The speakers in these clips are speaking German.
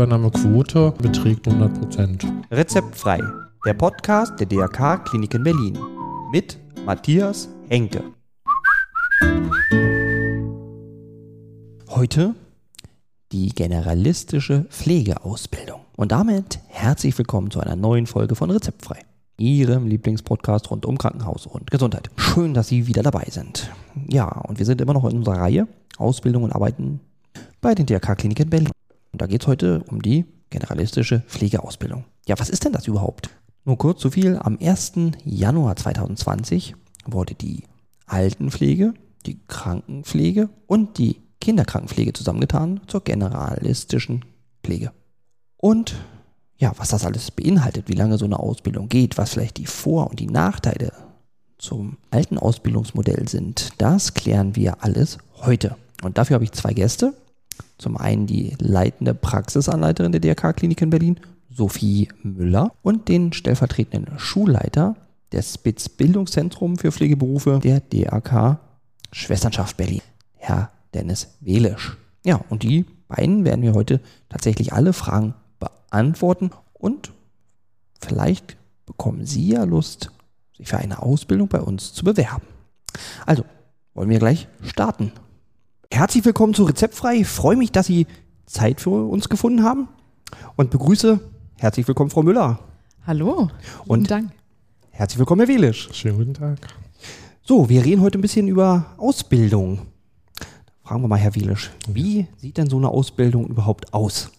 Übernahmequote beträgt 100 Prozent. Rezeptfrei, der Podcast der DRK Kliniken Berlin mit Matthias Henke. Heute die generalistische Pflegeausbildung. Und damit herzlich willkommen zu einer neuen Folge von Rezeptfrei, Ihrem Lieblingspodcast rund um Krankenhaus und Gesundheit. Schön, dass Sie wieder dabei sind. Ja, und wir sind immer noch in unserer Reihe Ausbildung und Arbeiten bei den DRK-Kliniken Berlin. Und da geht es heute um die generalistische Pflegeausbildung. Ja, was ist denn das überhaupt? Nur kurz so viel. Am 1. Januar 2020 wurde die Altenpflege, die Krankenpflege und die Kinderkrankenpflege zusammengetan zur generalistischen Pflege. Und ja, was das alles beinhaltet, wie lange so eine Ausbildung geht, was vielleicht die Vor- und die Nachteile zum alten Ausbildungsmodell sind, das klären wir alles heute. Und dafür habe ich zwei Gäste. Zum einen die leitende Praxisanleiterin der DRK-Klinik in Berlin, Sophie Müller, und den stellvertretenden Schulleiter des Spitz Bildungszentrum für Pflegeberufe der DRK Schwesternschaft Berlin, Herr Dennis Welisch. Ja, und die beiden werden wir heute tatsächlich alle Fragen beantworten und vielleicht bekommen Sie ja Lust, sich für eine Ausbildung bei uns zu bewerben. Also, wollen wir gleich starten. Herzlich willkommen zu Rezeptfrei. Ich freue mich, dass Sie Zeit für uns gefunden haben und begrüße herzlich willkommen Frau Müller. Hallo, Und- und Dank. Herzlich willkommen, Herr Welisch. Schönen guten Tag. So, wir reden heute ein bisschen über Ausbildung. Fragen wir mal, Herr Welisch, wie sieht denn so eine Ausbildung überhaupt aus?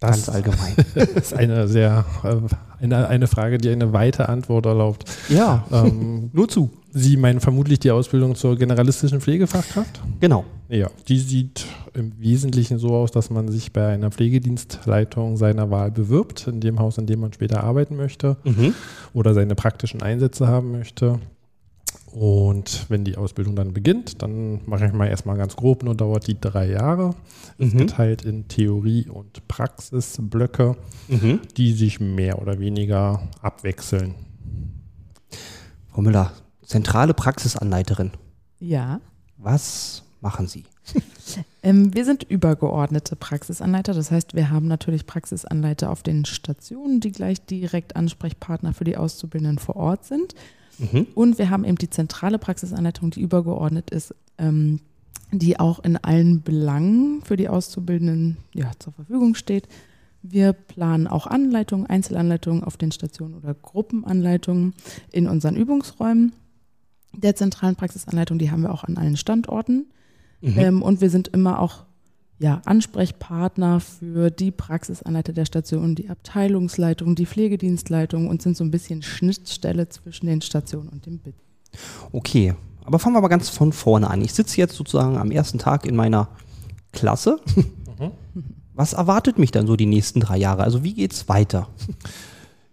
Ganz Das allgemein. ist eine sehr äh, eine, eine Frage, die eine weite Antwort erlaubt. ja, Ähm, nur zu. Sie meinen vermutlich die Ausbildung zur generalistischen Pflegefachkraft? Genau. Ja, die sieht im Wesentlichen so aus, dass man sich bei einer Pflegedienstleitung seiner Wahl bewirbt, in dem Haus, in dem man später arbeiten möchte Mhm. oder seine praktischen Einsätze haben möchte. Und wenn die Ausbildung dann beginnt, dann mache ich mal erstmal ganz grob, nur dauert die drei Jahre. Ist Mhm. geteilt in Theorie- und Praxisblöcke, Mhm. die sich mehr oder weniger abwechseln. Frau Müller, zentrale Praxisanleiterin. Ja, Was machen Sie? ähm, wir sind übergeordnete Praxisanleiter. Das heißt, wir haben natürlich Praxisanleiter auf den Stationen, die gleich direkt Ansprechpartner für die Auszubildenden vor Ort sind. Mhm. Und wir haben eben die zentrale Praxisanleitung, die übergeordnet ist, ähm, die auch in allen Belangen für die Auszubildenden ja, zur Verfügung steht. Wir planen auch Anleitungen, Einzelanleitungen auf den Stationen oder Gruppenanleitungen in unseren Übungsräumen der zentralen Praxisanleitung. Die haben wir auch an allen Standorten. Mhm. Ähm, und wir sind immer auch ja, Ansprechpartner für die Praxisanleiter der Station, die Abteilungsleitung, die Pflegedienstleitung und sind so ein bisschen Schnittstelle zwischen den Stationen und dem BIT. Okay, aber fangen wir mal ganz von vorne an. Ich sitze jetzt sozusagen am ersten Tag in meiner Klasse. Was erwartet mich dann so die nächsten drei Jahre? Also wie geht's weiter?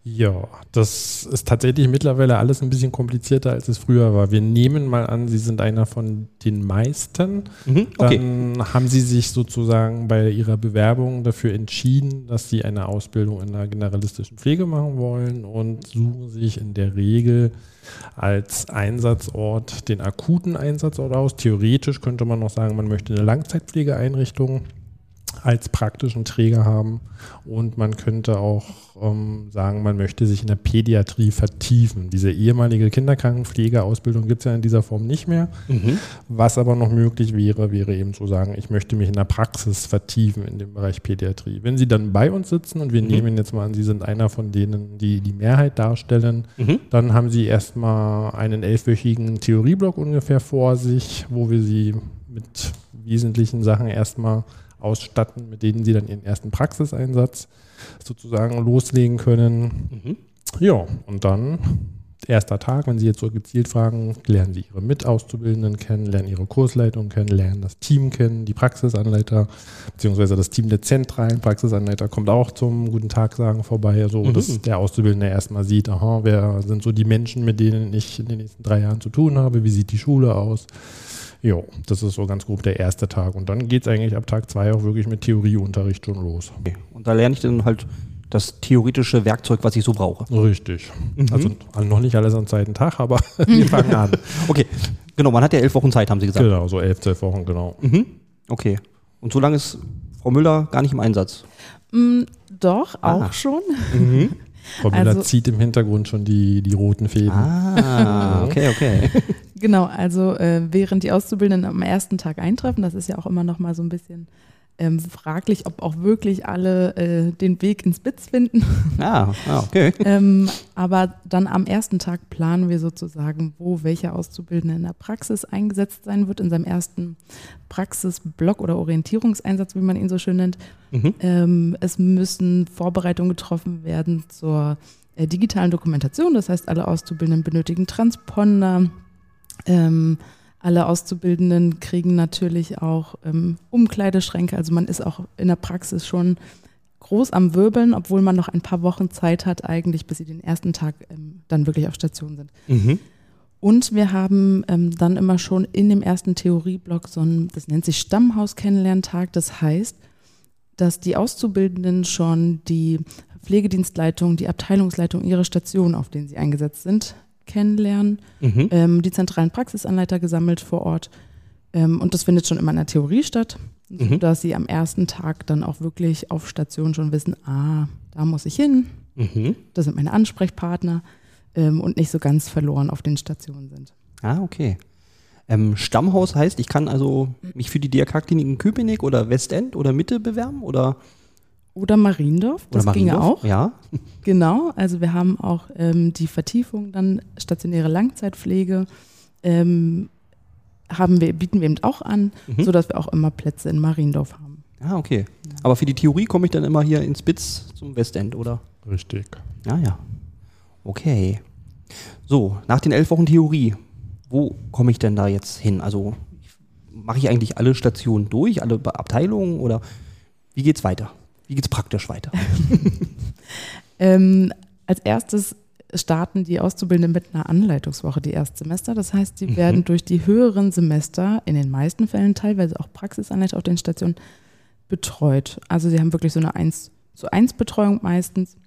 Ja, das ist tatsächlich mittlerweile alles ein bisschen komplizierter, als es früher war. Wir nehmen mal an, Sie sind einer von den meisten. Mhm. Okay. Dann haben Sie sich sozusagen bei Ihrer Bewerbung dafür entschieden, dass Sie eine Ausbildung in der generalistischen Pflege machen wollen und suchen sich in der Regel als Einsatzort den akuten Einsatzort aus. Theoretisch könnte man noch sagen, man möchte eine Langzeitpflegeeinrichtung als praktischen Träger haben und man könnte auch ähm, sagen, man möchte sich in der Pädiatrie vertiefen. Diese ehemalige Kinderkrankenpflegeausbildung gibt es ja in dieser Form nicht mehr. Mhm. Was aber noch möglich wäre, wäre eben zu sagen, ich möchte mich in der Praxis vertiefen in dem Bereich Pädiatrie. Wenn Sie dann bei uns sitzen und wir Mhm. nehmen jetzt mal an, Sie sind einer von denen, die die Mehrheit darstellen, Mhm. dann haben Sie erstmal einen elfwöchigen Theorieblock ungefähr vor sich, wo wir Sie mit wesentlichen Sachen erstmal ausstatten, mit denen Sie dann Ihren ersten Praxiseinsatz sozusagen loslegen können. Mhm. Ja, und dann erster Tag, wenn Sie jetzt so gezielt fragen, lernen Sie Ihre Mitauszubildenden kennen, lernen Ihre Kursleitung kennen, lernen das Team kennen, die Praxisanleiter, beziehungsweise das Team der zentralen Praxisanleiter kommt auch zum Guten Tag sagen vorbei, so Mhm. dass der Auszubildende erstmal sieht, aha, wer sind so die Menschen, mit denen ich in den nächsten drei Jahren zu tun habe, wie sieht die Schule aus. Jo, das ist so ganz grob der erste Tag. Und dann geht es eigentlich ab Tag zwei auch wirklich mit Theorieunterricht schon los. Okay. Und da lerne ich dann halt das theoretische Werkzeug, was ich so brauche. Richtig. Mhm. Also noch nicht alles am zweiten Tag, aber wir fangen an. Okay. Genau, man hat ja elf Wochen Zeit, haben Sie gesagt. Genau, so elf, zwölf Wochen, genau. Mhm. Okay. Und so lange ist Frau Müller gar nicht im Einsatz. Mm, doch, Ah. auch schon. Frau Müller Also- zieht im Hintergrund schon die, die roten Fäden. Ah, okay, okay. Genau, also äh, während die Auszubildenden am ersten Tag eintreffen, das ist ja auch immer noch mal so ein bisschen ähm, fraglich, ob auch wirklich alle äh, den Weg ins BITS finden. Ah, ah okay. ähm, aber dann am ersten Tag planen wir sozusagen, wo welcher Auszubildende in der Praxis eingesetzt sein wird, in seinem ersten Praxisblock oder Orientierungseinsatz, wie man ihn so schön nennt. Mhm. Ähm, es müssen Vorbereitungen getroffen werden zur äh, digitalen Dokumentation. Das heißt, alle Auszubildenden benötigen Transponder. Alle Auszubildenden kriegen natürlich auch ähm, Umkleideschränke. Also man ist auch in der Praxis schon groß am Wirbeln, obwohl man noch ein paar Wochen Zeit hat, eigentlich, bis sie den ersten Tag ähm, dann wirklich auf Station sind. Mhm. Und wir haben ähm, dann immer schon in dem ersten Theorieblock so ein, das nennt sich Stammhaus-Kennenlerntag. Das heißt, dass die Auszubildenden schon die Pflegedienstleitung, die Abteilungsleitung ihrer Station, auf denen sie eingesetzt sind, kennenlernen, Mhm. ähm, die zentralen Praxisanleiter gesammelt vor Ort. Ähm, und das findet schon immer in der Theorie statt, Mhm. sodass sie am ersten Tag dann auch wirklich auf Station schon wissen, ah, da muss ich hin, Mhm. das sind meine Ansprechpartner ähm, und nicht so ganz verloren auf den Stationen sind. Ah, okay. Ähm, Stammhaus heißt, ich kann also mich für die DRK-Klinik in Köpenick oder Westend oder Mitte bewerben oder, Oder Mariendorf, das oder ginge Mariendorf? auch. Ja. Genau, also wir haben auch ähm, die Vertiefung, dann stationäre Langzeitpflege, ähm, haben wir, bieten wir eben auch an, Mhm. sodass wir auch immer Plätze in Mariendorf haben. Ah, okay. Aber für die Theorie komme ich dann immer hier ins Spitz zum Westend, oder? Richtig. Ja, ja. Okay. So, nach den elf Wochen Theorie, wo komme ich denn da jetzt hin? Also mache ich eigentlich alle Stationen durch, alle Abteilungen oder wie geht's weiter? Wie geht's praktisch weiter? Ähm, als erstes starten die Auszubildenden mit einer Anleitungswoche, die Erstsemester. Das heißt, sie Mhm. werden durch die höheren Semester, in den meisten Fällen teilweise auch Praxisanleiter auf den Stationen, betreut. Also sie haben wirklich so eine 1 zu 1 Betreuung meistens,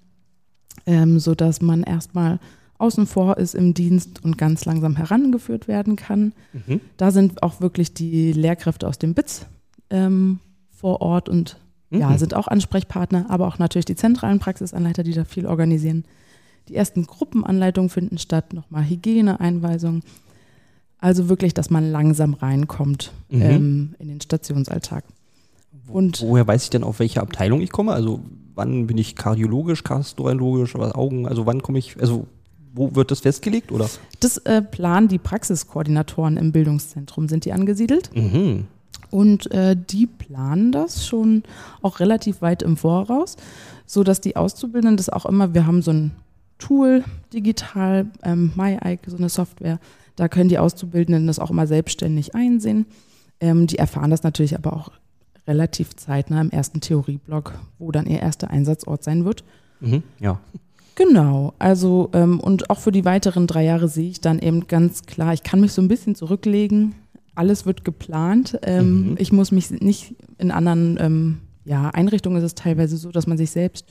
ähm, sodass man erstmal außen vor ist im Dienst und ganz langsam herangeführt werden kann. Mhm. Da sind auch wirklich die Lehrkräfte aus dem BITS ähm, vor Ort und ja, Mhm. sind auch Ansprechpartner, aber auch natürlich die zentralen Praxisanleiter, die da viel organisieren. Die ersten Gruppenanleitungen finden statt, nochmal Hygieneeinweisungen. Also wirklich, dass man langsam reinkommt Mhm. ähm, in den Stationsalltag. Und Woher weiß ich denn, auf welche Abteilung ich komme? Also wann bin ich kardiologisch, gastroenterologisch, was Augen? Also wann komme ich, also wo wird das festgelegt oder? das äh, planen die Praxiskoordinatoren im Bildungszentrum, sind die angesiedelt. Mhm. Und äh, die planen das schon auch relativ weit im Voraus, so dass die Auszubildenden das auch immer, wir haben so ein Tool digital, ähm, MyIke, so eine Software, da können die Auszubildenden das auch immer selbstständig einsehen. Ähm, die erfahren das natürlich aber auch relativ zeitnah im ersten Theorieblock, wo dann ihr erster Einsatzort sein wird. Mhm. Ja. Genau, also ähm, und auch für die weiteren drei Jahre sehe ich dann eben ganz klar, ich kann mich so ein bisschen zurücklegen, alles wird geplant. Ähm, Mhm. Ich muss mich nicht in anderen ähm, ja, Einrichtungen ist es teilweise so, dass man sich selbst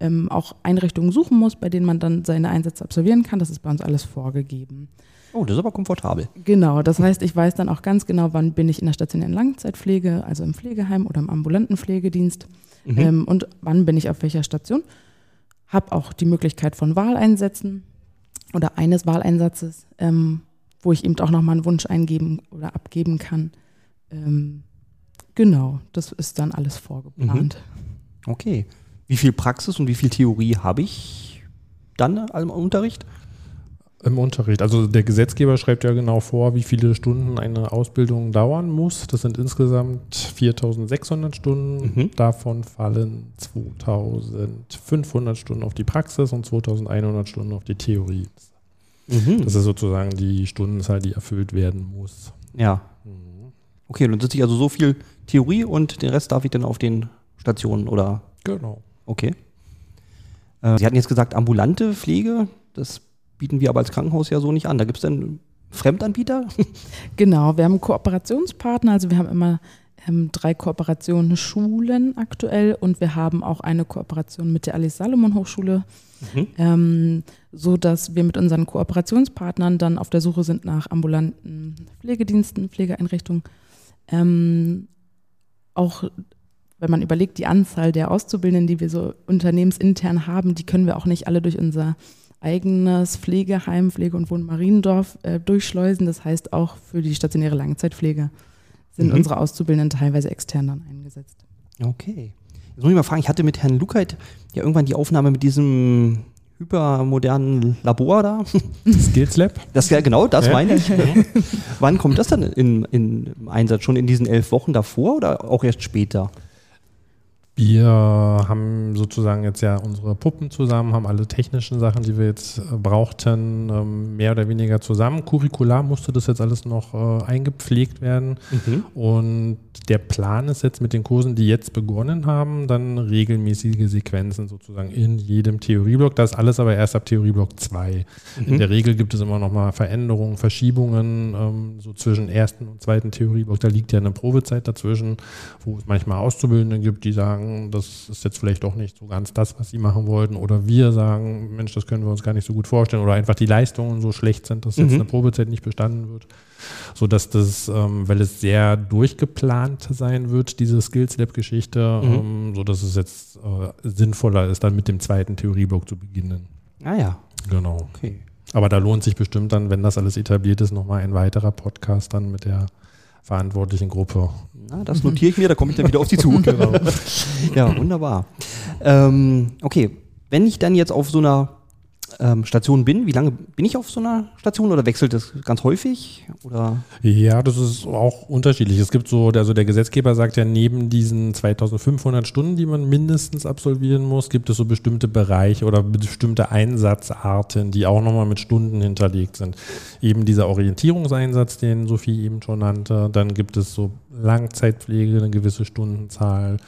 ähm, auch Einrichtungen suchen muss, bei denen man dann seine Einsätze absolvieren kann. Das ist bei uns alles vorgegeben. Oh, das ist aber komfortabel. Genau, das heißt, ich weiß dann auch ganz genau, wann bin ich in der stationären Langzeitpflege, also im Pflegeheim oder im ambulanten Pflegedienst Mhm. ähm, und wann bin ich auf welcher Station. Habe auch die Möglichkeit von Wahleinsätzen oder eines Wahleinsatzes, ähm, wo ich eben auch nochmal einen Wunsch eingeben oder abgeben kann. Ähm, genau, das ist dann alles vorgeplant. Okay. Wie viel Praxis und wie viel Theorie habe ich dann im Unterricht? Im Unterricht. Also der Gesetzgeber schreibt ja genau vor, wie viele Stunden eine Ausbildung dauern muss. Das sind insgesamt 4600 Stunden. Mhm. Davon fallen 2500 Stunden auf die Praxis und 2100 Stunden auf die Theorie. Mhm. Das ist sozusagen die Stundenzahl, die erfüllt werden muss. Ja. Mhm. Okay, dann sitze ich also so viel Theorie und den Rest darf ich dann auf den Stationen oder Genau. okay. Äh, Sie hatten jetzt gesagt, ambulante Pflege, das bieten wir aber als Krankenhaus ja so nicht an. Da gibt es dann Fremdanbieter? Genau, wir haben einen Kooperationspartner, also wir haben immer ähm, drei Kooperationen Schulen aktuell und wir haben auch eine Kooperation mit der Alice Salomon Hochschule, Mhm. ähm, so dass wir mit unseren Kooperationspartnern dann auf der Suche sind nach ambulanten Pflegediensten, Pflegeeinrichtungen. Ähm, auch wenn man überlegt, die Anzahl der Auszubildenden, die wir so unternehmensintern haben, die können wir auch nicht alle durch unser eigenes Pflegeheim, Pflege- und Wohn Mariendorf äh, durchschleusen. Das heißt, auch für die stationäre Langzeitpflege sind Mhm. unsere Auszubildenden teilweise extern dann eingesetzt. Okay. Jetzt muss ich mal fragen, ich hatte mit Herrn Lukait ja irgendwann die Aufnahme mit diesem hypermodernen Labor da. Skills Lab? Das ja genau, das Ja. meine ich. Wann kommt das dann in, in im Einsatz? Schon in diesen elf Wochen davor oder auch erst später? Wir haben sozusagen jetzt ja unsere Puppen zusammen, haben alle technischen Sachen, die wir jetzt äh, brauchten, ähm, mehr oder weniger zusammen. Curricular musste das jetzt alles noch äh, eingepflegt werden. Und der Plan ist jetzt mit den Kursen, die jetzt begonnen haben, dann regelmäßige Sequenzen sozusagen in jedem Theorieblock. Das alles aber erst ab Theorieblock 2. In der Regel gibt es immer noch mal Veränderungen, Verschiebungen, ähm, so zwischen ersten und zweiten Theorieblock. Da liegt ja eine Probezeit dazwischen, wo es manchmal Auszubildende gibt, die sagen, das ist jetzt vielleicht doch nicht so ganz das, was sie machen wollten. Oder wir sagen, Mensch, das können wir uns gar nicht so gut vorstellen. Oder einfach die Leistungen so schlecht sind, dass jetzt Mhm. eine Probezeit nicht bestanden wird. So dass das, ähm, weil es sehr durchgeplant sein wird, diese Skills Lab-Geschichte, Mhm. ähm, so dass es jetzt äh, sinnvoller ist, dann mit dem zweiten Theorieblock zu beginnen. Ah ja, Genau. okay. Aber da lohnt sich bestimmt dann, wenn das alles etabliert ist, nochmal ein weiterer Podcast dann mit der verantwortlichen Gruppe. Na, das notiere ich mir, da komme ich dann wieder auf Sie zu. genau. Ja, wunderbar. Ähm, okay, wenn ich dann jetzt auf so einer ähm, Station bin, wie lange bin ich auf so einer Station oder wechselt das ganz häufig? Oder? Ja, das ist auch unterschiedlich. Es gibt so, also der Gesetzgeber sagt ja, neben diesen 2500 Stunden, die man mindestens absolvieren muss, gibt es so bestimmte Bereiche oder bestimmte Einsatzarten, die auch nochmal mit Stunden hinterlegt sind. Eben dieser Orientierungseinsatz, den Sophie eben schon nannte. Dann gibt es so Langzeitpflege, eine gewisse Stundenzahl.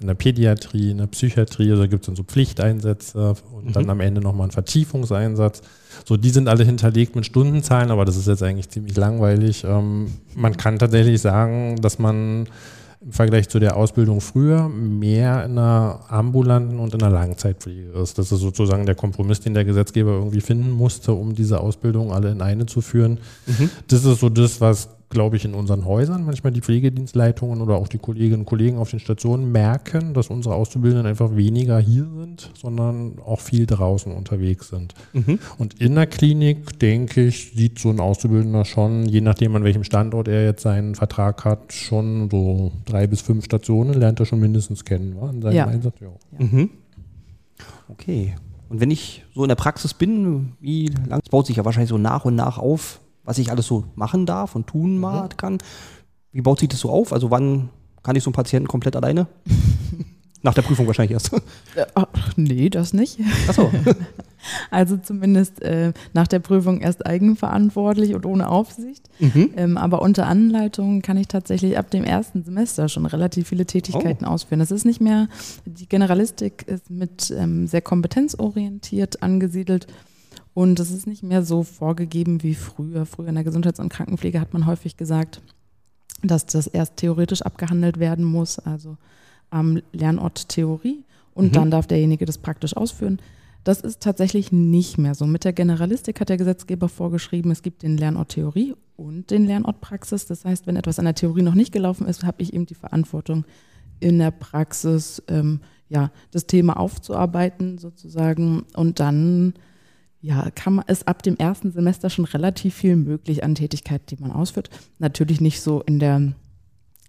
In der Pädiatrie, in der Psychiatrie, also gibt es dann so Pflichteinsätze und dann am Ende nochmal ein Vertiefungseinsatz. So, die sind alle hinterlegt mit Stundenzahlen, aber das ist jetzt eigentlich ziemlich langweilig. Ähm, man kann tatsächlich sagen, dass man im Vergleich zu der Ausbildung früher mehr in einer ambulanten und in einer Langzeitpflege ist. Das ist sozusagen der Kompromiss, den der Gesetzgeber irgendwie finden musste, um diese Ausbildung alle in eine zu führen. Das ist so das, was, glaube ich, in unseren Häusern manchmal die Pflegedienstleitungen oder auch die Kolleginnen und Kollegen auf den Stationen merken, dass unsere Auszubildenden einfach weniger hier sind, sondern auch viel draußen unterwegs sind. Und in der Klinik, denke ich, sieht so ein Auszubildender schon, je nachdem an welchem Standort er jetzt seinen Vertrag hat, schon so drei bis fünf Stationen lernt er schon mindestens kennen, wa? in seinem Ja. Einsatz. Ja. Mhm. Okay. Und wenn ich so in der Praxis bin, wie lange, es baut sich ja wahrscheinlich so nach und nach auf, was ich alles so machen darf und tun mal kann. Wie baut sich das so auf? Also wann kann ich so einen Patienten komplett alleine? Nach der Prüfung wahrscheinlich erst. Ach, nee, das nicht. Achso. Also zumindest äh, nach der Prüfung erst eigenverantwortlich und ohne Aufsicht. Mhm. Ähm, aber unter Anleitung kann ich tatsächlich ab dem ersten Semester schon relativ viele Tätigkeiten ausführen. Das ist nicht mehr, die Generalistik ist mit ähm, sehr kompetenzorientiert angesiedelt und es ist nicht mehr so vorgegeben wie früher. Früher in der Gesundheits- und Krankenpflege hat man häufig gesagt, dass das erst theoretisch abgehandelt werden muss, also am Lernort Theorie und Mhm. dann darf derjenige das praktisch ausführen. Das ist tatsächlich nicht mehr so. Mit der Generalistik hat der Gesetzgeber vorgeschrieben, es gibt den Lernort Theorie und den Lernort Praxis. Das heißt, wenn etwas an der Theorie noch nicht gelaufen ist, habe ich eben die Verantwortung, in der Praxis ähm, ja, das Thema aufzuarbeiten sozusagen. Und dann ja, kann man, ist ab dem ersten Semester schon relativ viel möglich an Tätigkeiten, die man ausführt. Natürlich nicht so in der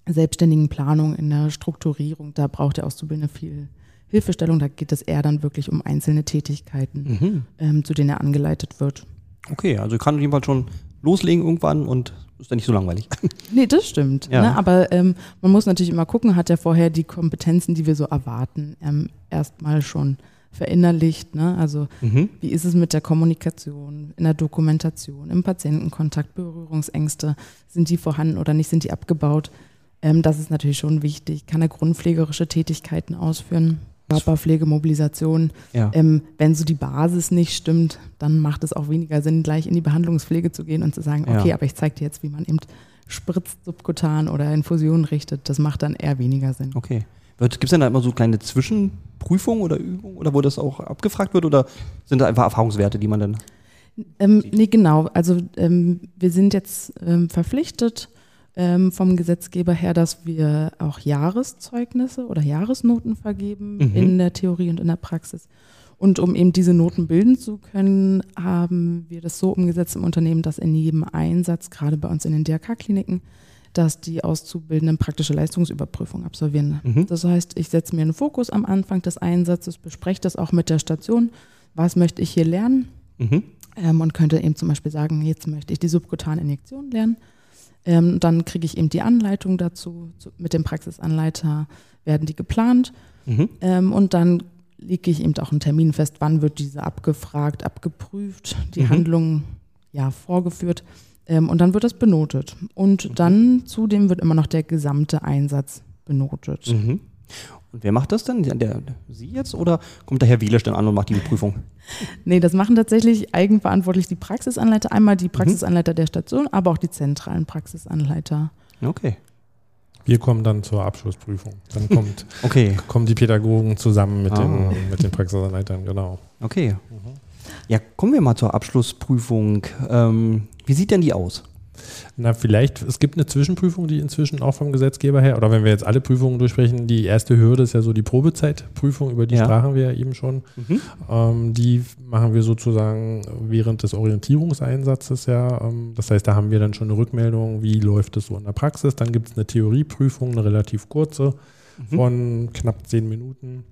selbstständigen Planung, in der Strukturierung. Da braucht der Auszubildende viel Hilfestellung. Da geht es eher dann wirklich um einzelne Tätigkeiten, Mhm. ähm, zu denen er angeleitet wird. Okay, also kann jedenfalls schon loslegen irgendwann und ist dann nicht so langweilig. Nee, das stimmt. Ja. Ne? Aber ähm, man muss natürlich immer gucken, hat er vorher die Kompetenzen, die wir so erwarten, ähm, erstmal schon verinnerlicht. Ne? Also Mhm. wie ist es mit der Kommunikation, in der Dokumentation, im Patientenkontakt, Berührungsängste, sind die vorhanden oder nicht, sind die abgebaut? Ähm, das ist natürlich schon wichtig. Kann er grundpflegerische Tätigkeiten ausführen? Körperpflege, Mobilisation. Ja. Ähm, wenn so die Basis nicht stimmt, dann macht es auch weniger Sinn, gleich in die Behandlungspflege zu gehen und zu sagen, Ja. okay, aber ich zeige dir jetzt, wie man eben spritzt subkutan oder Infusionen richtet, das macht dann eher weniger Sinn. Okay. Gibt es denn da immer so kleine Zwischenprüfungen oder Übungen oder wo das auch abgefragt wird oder sind da einfach Erfahrungswerte, die man dann. Ähm, nee, genau. Also ähm, wir sind jetzt ähm, verpflichtet ähm, vom Gesetzgeber her, dass wir auch Jahreszeugnisse oder Jahresnoten vergeben Mhm. in der Theorie und in der Praxis. Und um eben diese Noten bilden zu können, haben wir das so umgesetzt im Unternehmen, dass in jedem Einsatz, gerade bei uns in den DRK-Kliniken, dass die Auszubildenden praktische Leistungsüberprüfung absolvieren. Mhm. Das heißt, ich setze mir einen Fokus am Anfang des Einsatzes, bespreche das auch mit der Station, was möchte ich hier lernen Mhm. ähm, und könnte eben zum Beispiel sagen, jetzt möchte ich die subkutane Injektion lernen. Ähm, dann kriege ich eben die Anleitung dazu, zu, mit dem Praxisanleiter werden die geplant Mhm. ähm, und dann lege ich eben auch einen Termin fest, wann wird diese abgefragt, abgeprüft, die Mhm. Handlung ja vorgeführt ähm, und dann wird das benotet. Und Mhm. dann zudem wird immer noch der gesamte Einsatz benotet. Mhm. Und wer macht das denn? Der, der, Sie jetzt oder kommt der Herr Wielesch dann an und macht die Prüfung? Nee, das machen tatsächlich eigenverantwortlich die Praxisanleiter. Einmal die Praxisanleiter der Station, aber auch die zentralen Praxisanleiter. Okay. Wir kommen dann zur Abschlussprüfung. Dann kommt, Okay. kommen die Pädagogen zusammen mit, Ah. den, mit den Praxisanleitern, genau. Okay. Ja, kommen wir mal zur Abschlussprüfung. Ähm, wie sieht denn die aus? Na, vielleicht, es gibt eine Zwischenprüfung, die inzwischen auch vom Gesetzgeber her, oder wenn wir jetzt alle Prüfungen durchsprechen, die erste Hürde ist ja so die Probezeitprüfung, über die Ja. sprachen wir ja eben schon. Mhm. Ähm, die machen wir sozusagen während des Orientierungseinsatzes ja. Ähm, das heißt, da haben wir dann schon eine Rückmeldung, wie läuft es so in der Praxis. Dann gibt es eine Theorieprüfung, eine relativ kurze Mhm. von knapp zehn Minuten,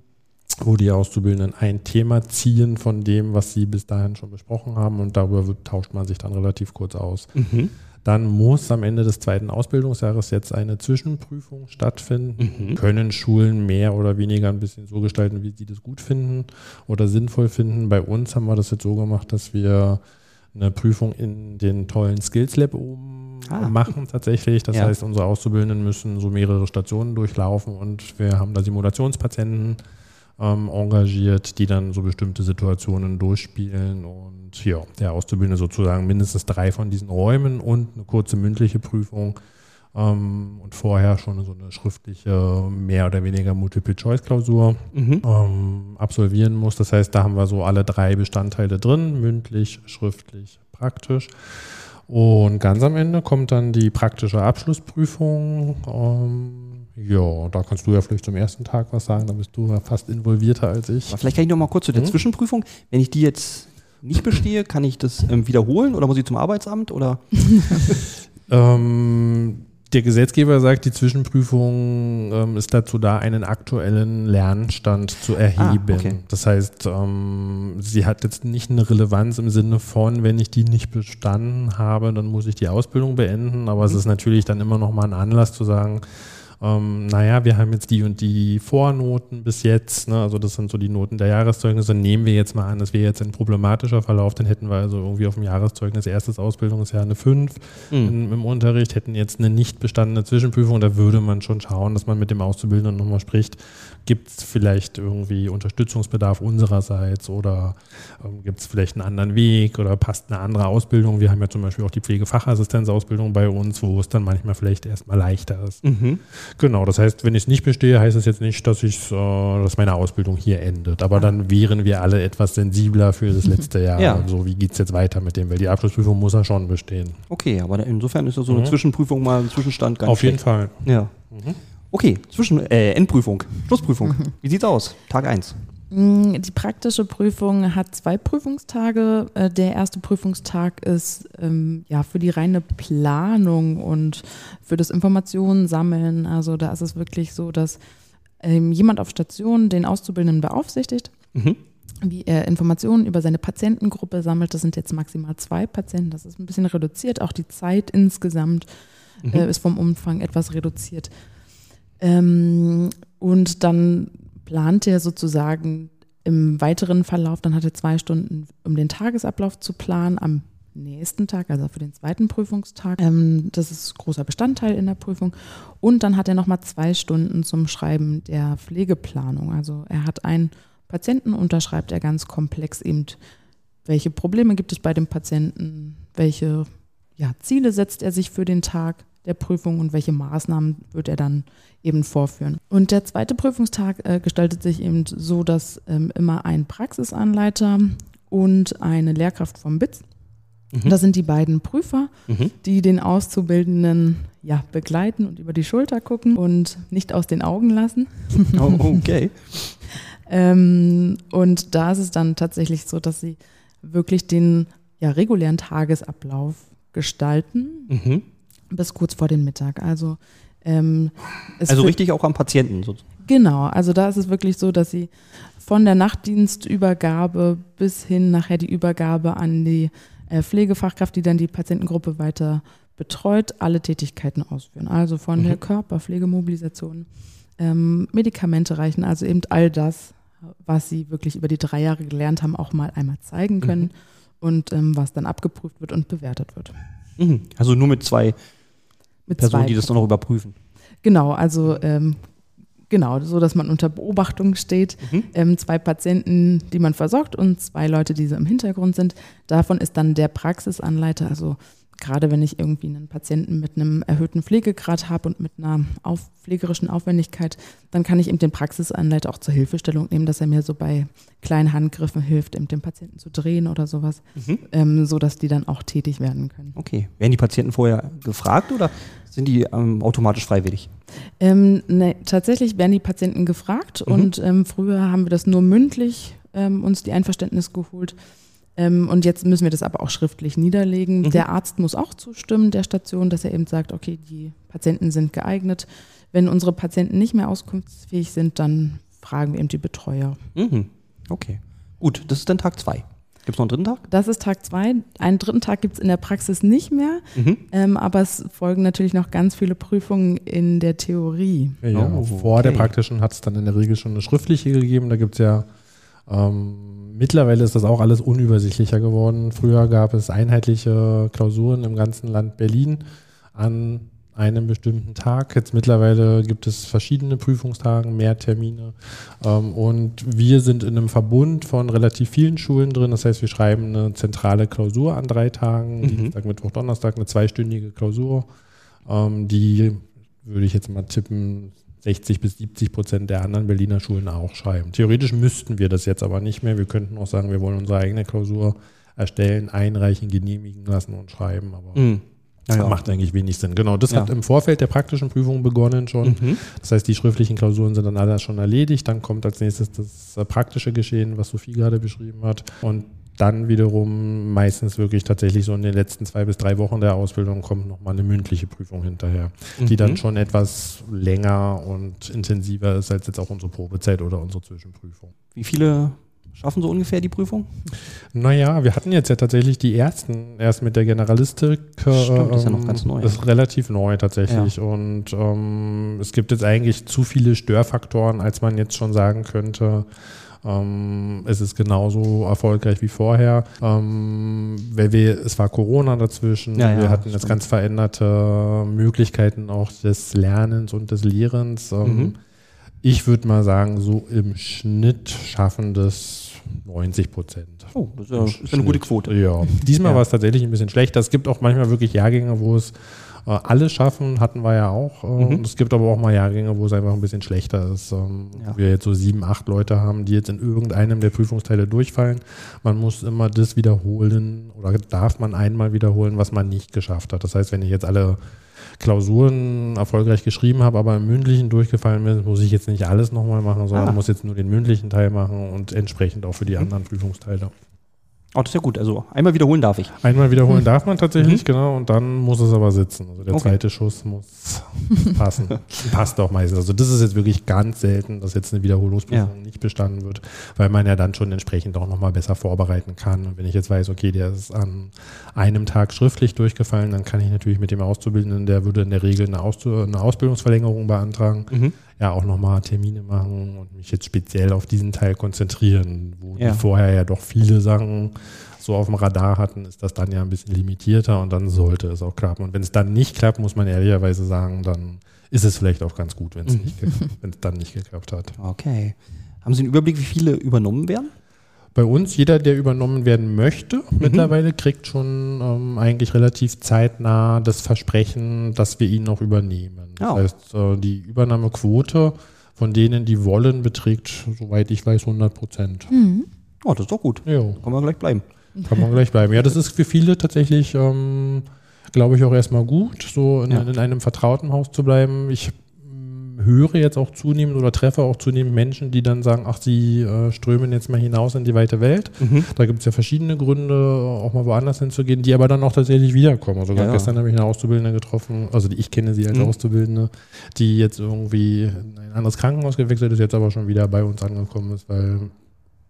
wo die Auszubildenden ein Thema ziehen von dem, was sie bis dahin schon besprochen haben und darüber wird, tauscht man sich dann relativ kurz aus. Mhm. Dann muss am Ende des zweiten Ausbildungsjahres jetzt eine Zwischenprüfung stattfinden. Mhm. Können Schulen mehr oder weniger ein bisschen so gestalten, wie sie das gut finden oder sinnvoll finden. Bei uns haben wir das jetzt so gemacht, dass wir eine Prüfung in den tollen Skills Lab oben Ah. machen tatsächlich. Das Ja. heißt, unsere Auszubildenden müssen so mehrere Stationen durchlaufen und wir haben da Simulationspatienten ähm, engagiert, die dann so bestimmte Situationen durchspielen und ja, der Auszubildende sozusagen mindestens drei von diesen Räumen und eine kurze mündliche Prüfung ähm, und vorher schon so eine schriftliche, mehr oder weniger Multiple-Choice-Klausur Mhm. ähm, absolvieren muss. Das heißt, da haben wir so alle drei Bestandteile drin, mündlich, schriftlich, praktisch. Und ganz am Ende kommt dann die praktische Abschlussprüfung. Ähm, ja, da kannst du ja vielleicht zum ersten Tag was sagen, da bist du ja fast involvierter als ich. Aber vielleicht kann ich noch mal kurz zu der Mhm. Zwischenprüfung. Wenn ich die jetzt nicht bestehe, kann ich das ähm, wiederholen oder muss ich zum Arbeitsamt oder? Ähm, der Gesetzgeber sagt, die Zwischenprüfung ähm, ist dazu da, einen aktuellen Lernstand zu erheben. Ah, okay. Das heißt, ähm, sie hat jetzt nicht eine Relevanz im Sinne von, wenn ich die nicht bestanden habe, dann muss ich die Ausbildung beenden. Aber es Mhm. ist natürlich dann immer noch mal ein Anlass zu sagen, ähm, naja, wir haben jetzt die und die Vornoten bis jetzt, ne? also das sind so die Noten der Jahreszeugnisse, nehmen wir jetzt mal an, das wäre jetzt ein problematischer Verlauf, dann hätten wir also irgendwie auf dem Jahreszeugnis erstes Ausbildungsjahr eine 5 Mhm. in, im Unterricht, hätten jetzt eine nicht bestandene Zwischenprüfung, da würde man schon schauen, dass man mit dem Auszubildenden nochmal spricht, gibt es vielleicht irgendwie Unterstützungsbedarf unsererseits oder ähm, gibt es vielleicht einen anderen Weg oder passt eine andere Ausbildung. Wir haben ja zum Beispiel auch die Pflegefachassistenzausbildung bei uns, wo es dann manchmal vielleicht erstmal leichter ist. Mhm. Genau, das heißt, wenn ich es nicht bestehe, heißt es jetzt nicht, dass ich, äh, dass meine Ausbildung hier endet. Aber dann wären wir alle etwas sensibler für das letzte Jahr. Ja. So, wie geht es jetzt weiter mit dem? Weil die Abschlussprüfung muss ja schon bestehen. Okay, aber insofern ist ja so eine Mhm. Zwischenprüfung mal ein Zwischenstand ganz Auf jeden schlecht. Fall. Ja. Mhm. Okay, Zwischen äh, Endprüfung, Schlussprüfung. Wie sieht's aus? Tag 1. Mm, Die praktische Prüfung hat zwei Prüfungstage. Äh, Der erste Prüfungstag ist ähm, ja für die reine Planung und für das Informationen sammeln. Also da ist es wirklich so, dass ähm, jemand auf Station den Auszubildenden beaufsichtigt, Mhm. wie er Informationen über seine Patientengruppe sammelt. Das sind jetzt maximal zwei Patienten. Das ist ein bisschen reduziert. Auch die Zeit insgesamt Mhm. äh, ist vom Umfang etwas reduziert. Ähm, und dann plant er sozusagen im weiteren Verlauf, dann hat er zwei Stunden, um den Tagesablauf zu planen, am nächsten Tag, also für den zweiten Prüfungstag. Ähm, das ist großer Bestandteil in der Prüfung. Und dann hat er nochmal zwei Stunden zum Schreiben der Pflegeplanung. Also er hat einen Patienten, unterschreibt er ganz komplex eben, welche Probleme gibt es bei dem Patienten, welche ja, Ziele setzt er sich für den Tag, der Prüfung und welche Maßnahmen wird er dann eben vorführen. Und der zweite Prüfungstag äh, gestaltet sich eben so, dass ähm, immer ein Praxisanleiter und eine Lehrkraft vom BITS, Mhm. das sind die beiden Prüfer, Mhm. die den Auszubildenden ja, begleiten und über die Schulter gucken und nicht aus den Augen lassen. Oh, okay. Ähm, und da ist es dann tatsächlich so, dass sie wirklich den ja, regulären Tagesablauf gestalten Mhm. Bis kurz vor den Mittag. Also, ähm, Also richtig auch am Patienten. So. Genau, also da ist es wirklich so, dass sie von der Nachtdienstübergabe bis hin nachher die Übergabe an die äh, Pflegefachkraft, die dann die Patientengruppe weiter betreut, alle Tätigkeiten ausführen. Also von der Mhm. Körperpflegemobilisation, ähm, Medikamente reichen, also eben all das, was sie wirklich über die drei Jahre gelernt haben, auch mal einmal zeigen können Mhm. und ähm, was dann abgeprüft wird und bewertet wird. Mhm. Also nur mit zwei Mit Personen, die das dann noch überprüfen. Genau, also ähm, genau, so dass man unter Beobachtung steht. Mhm. Ähm, zwei Patienten, die man versorgt und zwei Leute, die so im Hintergrund sind. Davon ist dann der Praxisanleiter, also gerade wenn ich irgendwie einen Patienten mit einem erhöhten Pflegegrad habe und mit einer auf, pflegerischen Aufwendigkeit, dann kann ich eben den Praxisanleiter auch zur Hilfestellung nehmen, dass er mir so bei kleinen Handgriffen hilft, eben den Patienten zu drehen oder sowas, Mhm. ähm, so dass die dann auch tätig werden können. Okay. Werden die Patienten vorher gefragt oder sind die ähm, automatisch freiwillig? Ähm, ne, tatsächlich werden die Patienten gefragt Mhm. und ähm, früher haben wir das nur mündlich ähm, uns die Einverständnis geholt. Ähm, und jetzt müssen wir das aber auch schriftlich niederlegen. Mhm. Der Arzt muss auch zustimmen der Station, dass er eben sagt, okay, die Patienten sind geeignet. Wenn unsere Patienten nicht mehr auskunftsfähig sind, dann fragen wir eben die Betreuer. Mhm. Okay. Gut, das ist dann Tag zwei. Gibt es noch einen dritten Tag? Das ist Tag zwei. Einen dritten Tag gibt es in der Praxis nicht mehr, Mhm. ähm, aber es folgen natürlich noch ganz viele Prüfungen in der Theorie. Ja, Oh, vor der okay. praktischen hat es dann in der Regel schon eine schriftliche gegeben. Da gibt es ja, ähm, mittlerweile ist das auch alles unübersichtlicher geworden. Früher gab es einheitliche Klausuren im ganzen Land Berlin an einem bestimmten Tag. Jetzt mittlerweile gibt es verschiedene Prüfungstage, mehr Termine. Ähm, und wir sind in einem Verbund von relativ vielen Schulen drin. Das heißt, wir schreiben eine zentrale Klausur an drei Tagen, Mhm. Dienstag, Mittwoch, Donnerstag, eine zweistündige Klausur. Ähm, die würde ich jetzt mal tippen, 60 bis 70 Prozent der anderen Berliner Schulen auch schreiben. Theoretisch müssten wir das jetzt aber nicht mehr. Wir könnten auch sagen, wir wollen unsere eigene Klausur erstellen, einreichen, genehmigen lassen und schreiben. Aber Mhm. das Ja, macht eigentlich wenig Sinn. Genau, das Ja. hat im Vorfeld der praktischen Prüfung begonnen schon. Mhm. Das heißt, die schriftlichen Klausuren sind dann alle schon erledigt. Dann kommt als nächstes das praktische Geschehen, was Sophie gerade beschrieben hat. Und dann wiederum meistens wirklich tatsächlich so in den letzten zwei bis drei Wochen der Ausbildung kommt nochmal eine mündliche Prüfung hinterher, die Mhm. dann schon etwas länger und intensiver ist als jetzt auch unsere Probezeit oder unsere Zwischenprüfung. Wie viele schaffen so ungefähr die Prüfung? Naja, wir hatten jetzt ja tatsächlich die ersten erst mit der Generalistik. Stimmt, ist ja noch ähm, ganz neu. Ist relativ neu tatsächlich. Und ähm, es gibt jetzt eigentlich zu viele Störfaktoren, als man jetzt schon sagen könnte, ähm, es ist genauso erfolgreich wie vorher. Ähm, weil wir, es war Corona dazwischen. Ja, ja, wir hatten jetzt ganz veränderte Möglichkeiten auch des Lernens und des Lehrens. Ähm, Mhm. Ich würde mal sagen, so im Schnitt schaffen das 90 Prozent. Oh, das ist ja, ist ja eine gute Quote. Ja, diesmal Ja. war es tatsächlich ein bisschen schlechter. Es gibt auch manchmal wirklich Jahrgänge, wo es äh, alle schaffen, hatten wir ja auch. Äh, Mhm. Und es gibt aber auch mal Jahrgänge, wo es einfach ein bisschen schlechter ist. Ähm, Ja. Wir jetzt so sieben, acht Leute haben, die jetzt in irgendeinem der Prüfungsteile durchfallen. Man muss immer das wiederholen oder darf man einmal wiederholen, was man nicht geschafft hat. Das heißt, wenn ich jetzt alle Klausuren erfolgreich geschrieben habe, aber im mündlichen durchgefallen bin, muss ich jetzt nicht alles nochmal machen, sondern Ah. muss jetzt nur den mündlichen Teil machen und entsprechend auch für die Mhm. anderen Prüfungsteile. Oh, das ist ja gut. Also einmal wiederholen darf ich. Einmal wiederholen darf man tatsächlich, Mhm. genau, und dann muss es aber sitzen. Also der Okay. zweite Schuss muss passen. Passt auch meistens. Also das ist jetzt wirklich ganz selten, dass jetzt eine Wiederholungsprüfung nicht bestanden wird, weil man ja dann schon entsprechend auch nochmal besser vorbereiten kann. Und wenn ich jetzt weiß, okay, der ist an einem Tag schriftlich durchgefallen, dann kann ich natürlich mit dem Auszubildenden, der würde in der Regel eine, Auszu eine Ausbildungsverlängerung beantragen, Mhm. Ja auch nochmal Termine machen und mich jetzt speziell auf diesen Teil konzentrieren, wo Ja. die vorher ja doch viele Sachen so auf dem Radar hatten, ist das dann ja ein bisschen limitierter und dann sollte es auch klappen. Und wenn es dann nicht klappt, muss man ehrlicherweise sagen, dann ist es vielleicht auch ganz gut, wenn es Mhm. dann nicht geklappt hat. Okay. Haben Sie einen Überblick, wie viele übernommen werden? Bei uns, jeder, der übernommen werden möchte, Mhm. mittlerweile kriegt schon ähm, eigentlich relativ zeitnah das Versprechen, dass wir ihn noch übernehmen. Das Ja. heißt, äh, die Übernahmequote von denen, die wollen, beträgt, soweit ich weiß, 100 Prozent. Mhm. Oh, das ist doch gut. Ja, Kann man gleich bleiben. kann man gleich bleiben. Ja, das ist für viele tatsächlich, ähm, glaube ich, auch erstmal gut, so in, Ja. in einem vertrauten Haus zu bleiben. Ich höre jetzt auch zunehmend oder treffe auch zunehmend Menschen, die dann sagen, ach, sie äh, strömen jetzt mal hinaus in die weite Welt. Mhm. Da gibt es ja verschiedene Gründe, auch mal woanders hinzugehen, die aber dann auch tatsächlich wiederkommen. Also Ja, gestern habe ich eine Auszubildende getroffen, also die- ich kenne sie als Mhm. Auszubildende, die jetzt irgendwie in ein anderes Krankenhaus gewechselt ist, jetzt aber schon wieder bei uns angekommen ist, weil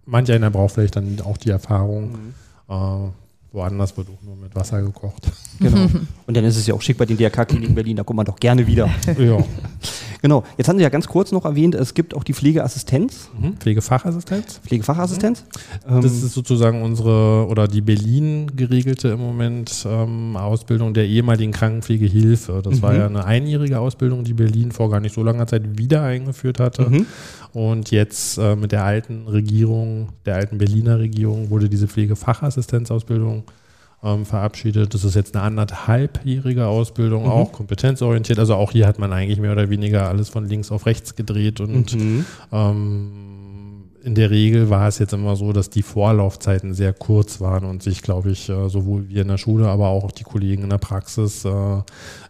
manch einer braucht vielleicht dann auch die Erfahrung. Mhm. Äh, woanders wird auch nur mit Wasser gekocht. Genau. Und dann ist es ja auch schick bei den DRK-Kliniken Berlin, da kommt man doch gerne wieder. ja. Genau. Jetzt haben Sie ja ganz kurz noch erwähnt, es gibt auch die Pflegeassistenz, Mhm. Pflegefachassistenz. Pflegefachassistenz. Ähm, Das ist sozusagen unsere oder die Berlin geregelte im Moment ähm, Ausbildung der ehemaligen Krankenpflegehilfe. Das war Mhm. ja eine einjährige Ausbildung, die Berlin vor gar nicht so langer Zeit wieder eingeführt hatte. mhm. Und jetzt äh, mit der alten Regierung, der alten Berliner Regierung, wurde diese Pflegefachassistenzausbildung ähm, verabschiedet. Das ist jetzt eine anderthalbjährige Ausbildung, Mhm. auch kompetenzorientiert. Also auch hier hat man eigentlich mehr oder weniger alles von links auf rechts gedreht und Mhm. ähm, in der Regel war es jetzt immer so, dass die Vorlaufzeiten sehr kurz waren und sich, glaube ich, äh, sowohl wir in der Schule, aber auch die Kollegen in der Praxis äh,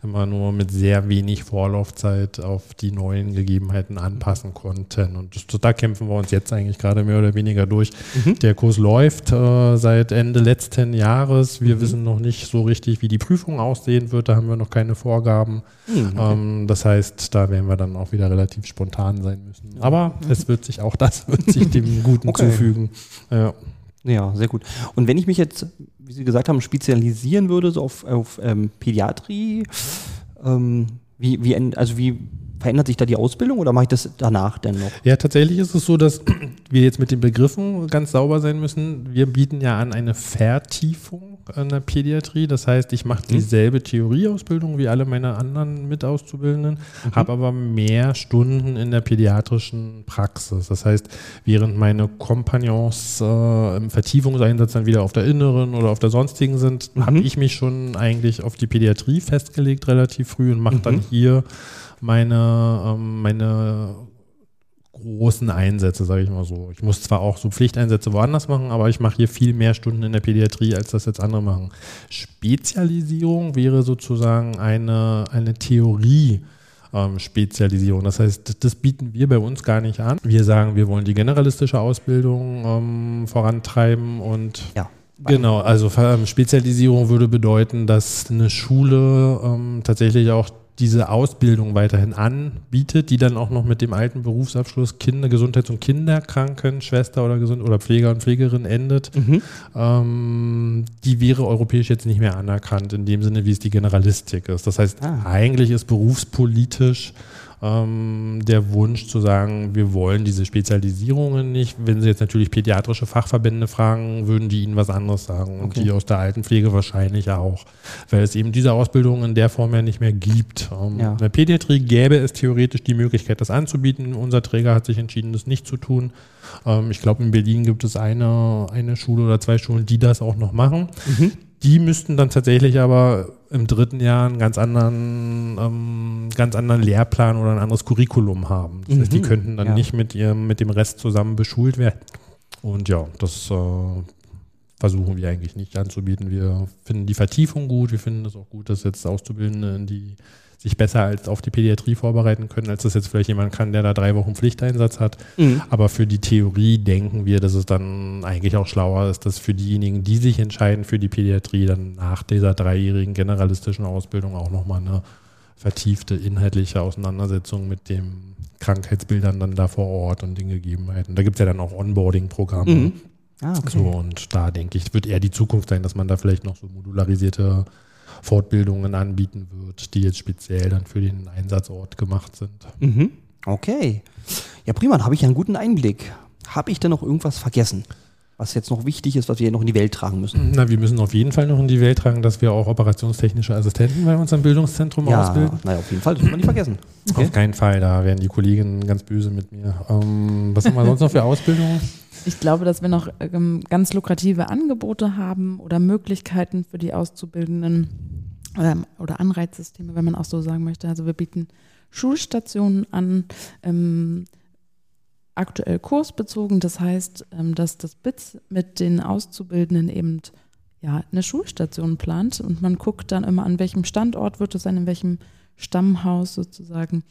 immer nur mit sehr wenig Vorlaufzeit auf die neuen Gegebenheiten anpassen konnten. Und das, da kämpfen wir uns jetzt eigentlich gerade mehr oder weniger durch. Mhm. Der Kurs läuft äh, seit Ende letzten Jahres. Wir Mhm. wissen noch nicht so richtig, wie die Prüfung aussehen wird. Da haben wir noch keine Vorgaben. Mhm. Ähm, das heißt, da werden wir dann auch wieder relativ spontan sein müssen. Aber es wird sich auch das wird sich dem Guten Okay. zufügen. Ja. Ja, sehr gut. Und wenn ich mich jetzt, wie Sie gesagt haben, spezialisieren würde, so auf, auf ähm, Pädiatrie, ähm, wie, wie, also wie verändert sich da die Ausbildung oder mache ich das danach denn noch? ja, tatsächlich ist es so, dass wir jetzt mit den Begriffen ganz sauber sein müssen. Wir bieten ja an eine Vertiefung in der Pädiatrie. Das heißt, ich mache dieselbe Theorieausbildung wie alle meine anderen Mitauszubildenden, habe aber mehr Stunden in der pädiatrischen Praxis. Das heißt, während meine Kompagnons äh, im Vertiefungseinsatz dann wieder auf der inneren oder auf der sonstigen sind, Mhm. habe ich mich schon eigentlich auf die Pädiatrie festgelegt relativ früh und mache dann hier meine, ähm, meine großen Einsätze, sage ich mal so. Ich muss zwar auch so Pflichteinsätze woanders machen, aber ich mache hier viel mehr Stunden in der Pädiatrie, als das jetzt andere machen. Spezialisierung wäre sozusagen eine, eine Theorie. Ähm, Spezialisierung. Das heißt, das bieten wir bei uns gar nicht an. Wir sagen, wir wollen die generalistische Ausbildung ähm, vorantreiben und Ja. Genau, also ähm, Spezialisierung würde bedeuten, dass eine Schule ähm, tatsächlich auch diese Ausbildung weiterhin anbietet, die dann auch noch mit dem alten Berufsabschluss Kinder, Gesundheits- und Kinderkrankenschwester oder Gesund oder Pfleger und Pflegerin endet. Mhm. Ähm, die wäre europäisch jetzt nicht mehr anerkannt, in dem Sinne, wie es die Generalistik ist. Das heißt, Ah. eigentlich ist berufspolitisch ähm, der Wunsch zu sagen, wir wollen diese Spezialisierungen nicht. Wenn Sie jetzt natürlich pädiatrische Fachverbände fragen, würden die Ihnen was anderes sagen. Und Okay. die aus der Altenpflege wahrscheinlich auch. Weil es eben diese Ausbildung in der Form ja nicht mehr gibt. Ähm, Ja. In der Pädiatrie gäbe es theoretisch die Möglichkeit, das anzubieten. Unser Träger hat sich entschieden, das nicht zu tun. Ähm, ich glaube, in Berlin gibt es eine, eine Schule oder zwei Schulen, die das auch noch machen. Mhm. Die müssten dann tatsächlich aber im dritten Jahr einen ganz anderen, ähm, ganz anderen Lehrplan oder ein anderes Curriculum haben. Das heißt, die Mhm, könnten dann ja. nicht mit ihrem, mit dem Rest zusammen beschult werden. Und ja, das äh, versuchen wir eigentlich nicht anzubieten. Wir finden die Vertiefung gut. Wir finden es auch gut, dass jetzt Auszubildende, in die sich besser als auf die Pädiatrie vorbereiten können, als das jetzt vielleicht jemand kann, der da drei Wochen Pflichteinsatz hat. Mhm. Aber für die Theorie denken wir, dass es dann eigentlich auch schlauer ist, dass für diejenigen, die sich entscheiden für die Pädiatrie, dann nach dieser dreijährigen generalistischen Ausbildung auch nochmal eine vertiefte inhaltliche Auseinandersetzung mit den Krankheitsbildern dann da vor Ort und den Gegebenheiten. Da gibt es ja dann auch Onboarding-Programme. Mhm. Ah, okay. So, und da denke ich, wird eher die Zukunft sein, dass man da vielleicht noch so modularisierte Fortbildungen anbieten wird, die jetzt speziell dann für den Einsatzort gemacht sind. Mhm. Okay. Ja, prima, dann habe ich einen guten Einblick. Habe ich denn noch irgendwas vergessen? Was jetzt noch wichtig ist, was wir noch in die Welt tragen müssen? Na, wir müssen auf jeden Fall noch in die Welt tragen, dass wir auch operationstechnische Assistenten bei unserem Bildungszentrum ja, ausbilden. naja, auf jeden Fall, das muss man nicht vergessen. Okay. Auf keinen Fall, da werden die Kolleginnen ganz böse mit mir. Ähm, was haben wir sonst noch für Ausbildungen? Ich glaube, dass wir noch ähm, ganz lukrative Angebote haben oder Möglichkeiten für die Auszubildenden ähm, oder Anreizsysteme, wenn man auch so sagen möchte. Also wir bieten Schulstationen an, ähm, aktuell kursbezogen. Das heißt, ähm, dass das BITS mit den Auszubildenden eben ja, eine Schulstation plant und man guckt dann immer, an welchem Standort wird es sein, in welchem Stammhaus sozusagen.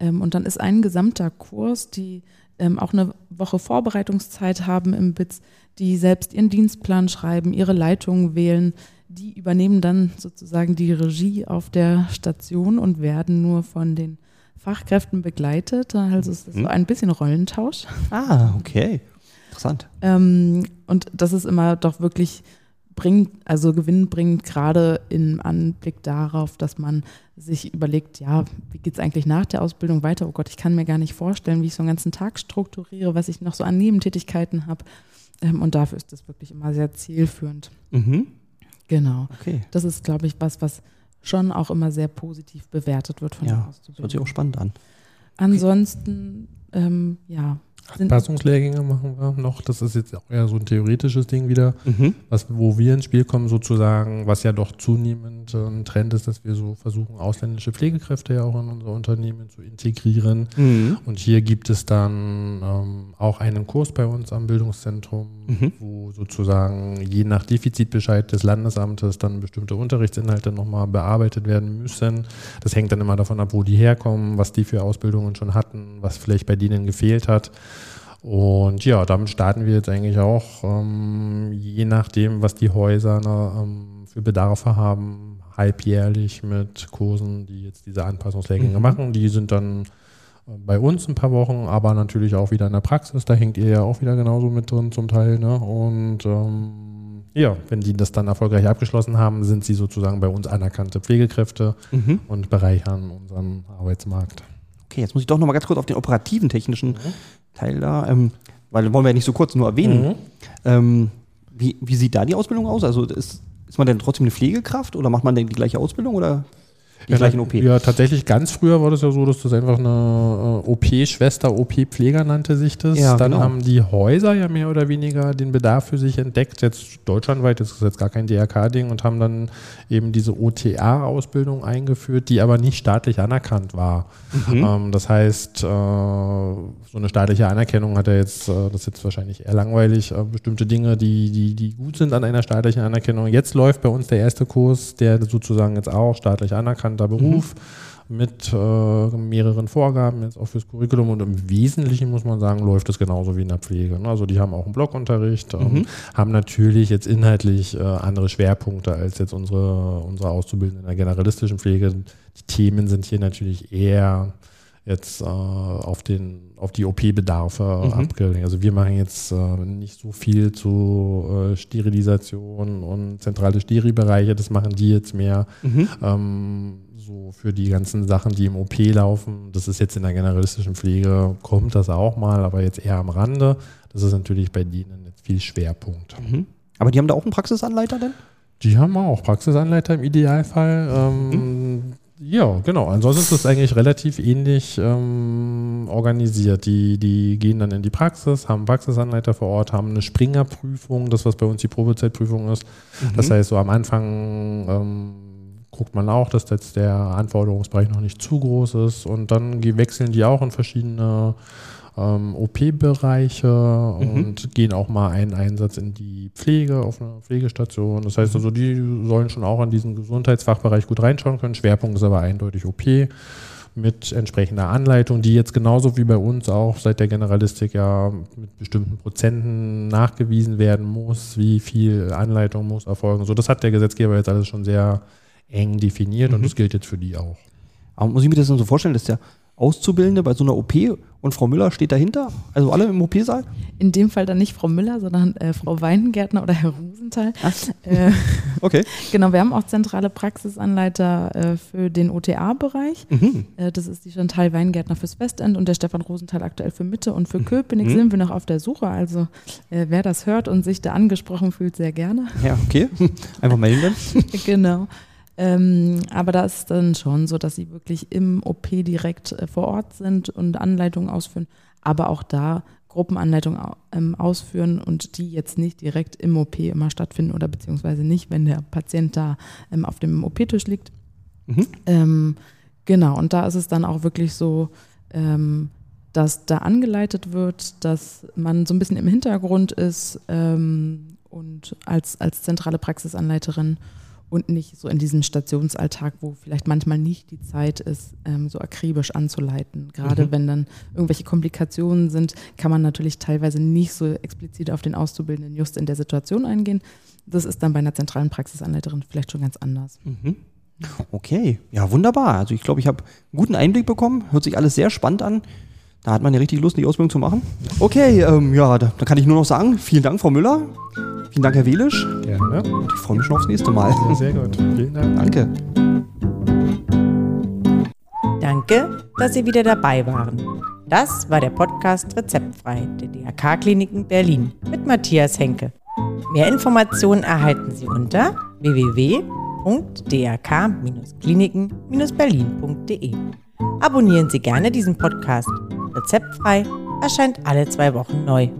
Ähm, und dann ist ein gesamter Kurs, die ähm, auch eine Woche Vorbereitungszeit haben im BITS, die selbst ihren Dienstplan schreiben, ihre Leitungen wählen, die übernehmen dann sozusagen die Regie auf der Station und werden nur von den Fachkräften begleitet. Also es ist so ein bisschen Rollentausch. Ah, okay. Interessant. Ähm, und das ist immer doch wirklich bringt, also gewinnbringend, gerade im Anblick darauf, dass man sich überlegt, ja, wie geht es eigentlich nach der Ausbildung weiter? Oh Gott, ich kann mir gar nicht vorstellen, wie ich so einen ganzen Tag strukturiere, was ich noch so an Nebentätigkeiten habe. Ähm, und dafür ist das wirklich immer sehr zielführend. Mhm. Genau. Okay. Das ist, glaube ich, was, was schon auch immer sehr positiv bewertet wird von den Ja, das hört sich Auszubildenden. auch spannend an. Ansonsten, ähm, ja, Anpassungslehrgänge machen wir noch. Das ist jetzt auch eher so ein theoretisches Ding wieder, Mhm. was, wo wir ins Spiel kommen sozusagen, was ja doch zunehmend äh, ein Trend ist, dass wir so versuchen, ausländische Pflegekräfte ja auch in unser Unternehmen zu integrieren. Mhm. Und hier gibt es dann ähm, auch einen Kurs bei uns am Bildungszentrum, Mhm. wo sozusagen je nach Defizitbescheid des Landesamtes dann bestimmte Unterrichtsinhalte nochmal bearbeitet werden müssen. Das hängt dann immer davon ab, wo die herkommen, was die für Ausbildungen schon hatten, was vielleicht bei denen gefehlt hat. Und ja, damit starten wir jetzt eigentlich auch, ähm, je nachdem, was die Häuser ne, ähm, für Bedarfe haben, halbjährlich mit Kursen, die jetzt diese Anpassungslehrgänge Mhm. machen. Die sind dann äh, bei uns ein paar Wochen, aber natürlich auch wieder in der Praxis. Da hängt ihr ja auch wieder genauso mit drin zum Teil. Ne? Und ähm, ja, wenn die das dann erfolgreich abgeschlossen haben, sind sie sozusagen bei uns anerkannte Pflegekräfte Mhm. und bereichern unseren Arbeitsmarkt. Okay, jetzt muss ich doch noch mal ganz kurz auf den operativen technischen Teil da, ähm, weil wollen wir ja nicht so kurz nur erwähnen. Mhm. Ähm, wie, wie sieht da die Ausbildung aus? Also ist, ist man denn trotzdem eine Pflegekraft oder macht man denn die gleiche Ausbildung oder die Ja, gleichen OP? Ja, tatsächlich ganz früher war das ja so, dass das einfach eine äh, OP-Schwester, OP-Pfleger nannte sich das. Ja, Dann genau. haben die Häuser ja mehr oder weniger den Bedarf für sich entdeckt, jetzt deutschlandweit, das ist jetzt gar kein DRK-Ding und haben dann eben diese OTA-Ausbildung eingeführt, die aber nicht staatlich anerkannt war. Mhm. Ähm, das heißt, äh, so eine staatliche Anerkennung hat ja jetzt, äh, das ist jetzt wahrscheinlich eher langweilig, äh, bestimmte Dinge, die, die, die gut sind an einer staatlichen Anerkennung. Jetzt läuft bei uns der erste Kurs, der sozusagen jetzt auch staatlich anerkannter Beruf mit äh, mehreren Vorgaben jetzt auch fürs Curriculum und im Wesentlichen muss man sagen, läuft es genauso wie in der Pflege. ne? Also die haben auch einen Blockunterricht, ähm, Mhm. haben natürlich jetzt inhaltlich äh, andere Schwerpunkte als jetzt unsere, unsere Auszubildenden in der generalistischen Pflege. Die Themen sind hier natürlich eher jetzt äh, auf, den, auf die OP-Bedarfe Mhm. abgelegt. Also wir machen jetzt äh, nicht so viel zu äh, Sterilisation und zentrale Steri-Bereiche, das machen die jetzt mehr Mhm. ähm, so für die ganzen Sachen, die im OP laufen. Das ist jetzt in der generalistischen Pflege, kommt das auch mal, aber jetzt eher am Rande. Das ist natürlich bei denen jetzt viel Schwerpunkt. Mhm. Aber die haben da auch einen Praxisanleiter denn? Die haben auch Praxisanleiter im Idealfall. Ähm, Ja, genau. Ansonsten ist das eigentlich relativ ähnlich ähm, organisiert. Die, die gehen dann in die Praxis, haben Praxisanleiter vor Ort, haben eine Springerprüfung, das was bei uns die Probezeitprüfung ist. Das heißt, so am Anfang ähm, guckt man auch, dass jetzt der Anforderungsbereich noch nicht zu groß ist und dann wechseln die auch in verschiedene ähm, OP-Bereiche und gehen auch mal einen Einsatz in die Pflege auf einer Pflegestation. Das heißt also, die sollen schon auch in diesen Gesundheitsfachbereich gut reinschauen können. Schwerpunkt ist aber eindeutig OP mit entsprechender Anleitung, die jetzt genauso wie bei uns auch seit der Generalistik ja mit bestimmten Prozenten nachgewiesen werden muss, wie viel Anleitung muss erfolgen. So, das hat der Gesetzgeber jetzt alles schon sehr eng definiert und Mhm. das gilt jetzt für die auch. Aber muss ich mir das dann so vorstellen, dass der Auszubildende bei so einer OP und Frau Müller steht dahinter? Also alle im OP-Saal? In dem Fall dann nicht Frau Müller, sondern äh, Frau Weingärtner oder Herr Rosenthal. Äh, Okay. genau, wir haben auch zentrale Praxisanleiter äh, für den OTA-Bereich. Mhm. Äh, das ist die Chantal Weingärtner fürs Westend und der Stefan Rosenthal aktuell für Mitte. Und für Köpenick Mhm. sind wir noch auf der Suche. Also äh, wer das hört und sich da angesprochen fühlt, sehr gerne. Ja, okay. Einfach melden dann. genau. Ähm, aber da ist es dann schon so, dass sie wirklich im OP direkt äh, vor Ort sind und Anleitungen ausführen, aber auch da Gruppenanleitungen ähm, ausführen und die jetzt nicht direkt im OP immer stattfinden oder beziehungsweise nicht, wenn der Patient da ähm, auf dem OP-Tisch liegt. Mhm. Ähm, genau, und da ist es dann auch wirklich so, ähm, dass da angeleitet wird, dass man so ein bisschen im Hintergrund ist ähm, und als, als zentrale Praxisanleiterin und nicht so in diesem Stationsalltag, wo vielleicht manchmal nicht die Zeit ist, ähm, so akribisch anzuleiten. Gerade Mhm. wenn dann irgendwelche Komplikationen sind, kann man natürlich teilweise nicht so explizit auf den Auszubildenden just in der Situation eingehen. Das ist dann bei einer zentralen Praxisanleiterin vielleicht schon ganz anders. Mhm. Okay, ja, wunderbar. Also ich glaube, ich habe einen guten Einblick bekommen. Hört sich alles sehr spannend an. Da hat man ja richtig Lust, die Ausbildung zu machen. Okay, ähm, ja, da, da kann ich nur noch sagen, vielen Dank, Frau Müller. Vielen Dank, Herr Welisch. Gerne. Und ich freue mich schon aufs nächste Mal. Ja, sehr gut. Vielen Dank. Danke. Danke, dass Sie wieder dabei waren. Das war der Podcast Rezeptfrei der DRK-Kliniken Berlin mit Matthias Henke. Mehr Informationen erhalten Sie unter www.drk-kliniken-berlin.de. Abonnieren Sie gerne diesen Podcast. Rezeptfrei erscheint alle zwei Wochen neu.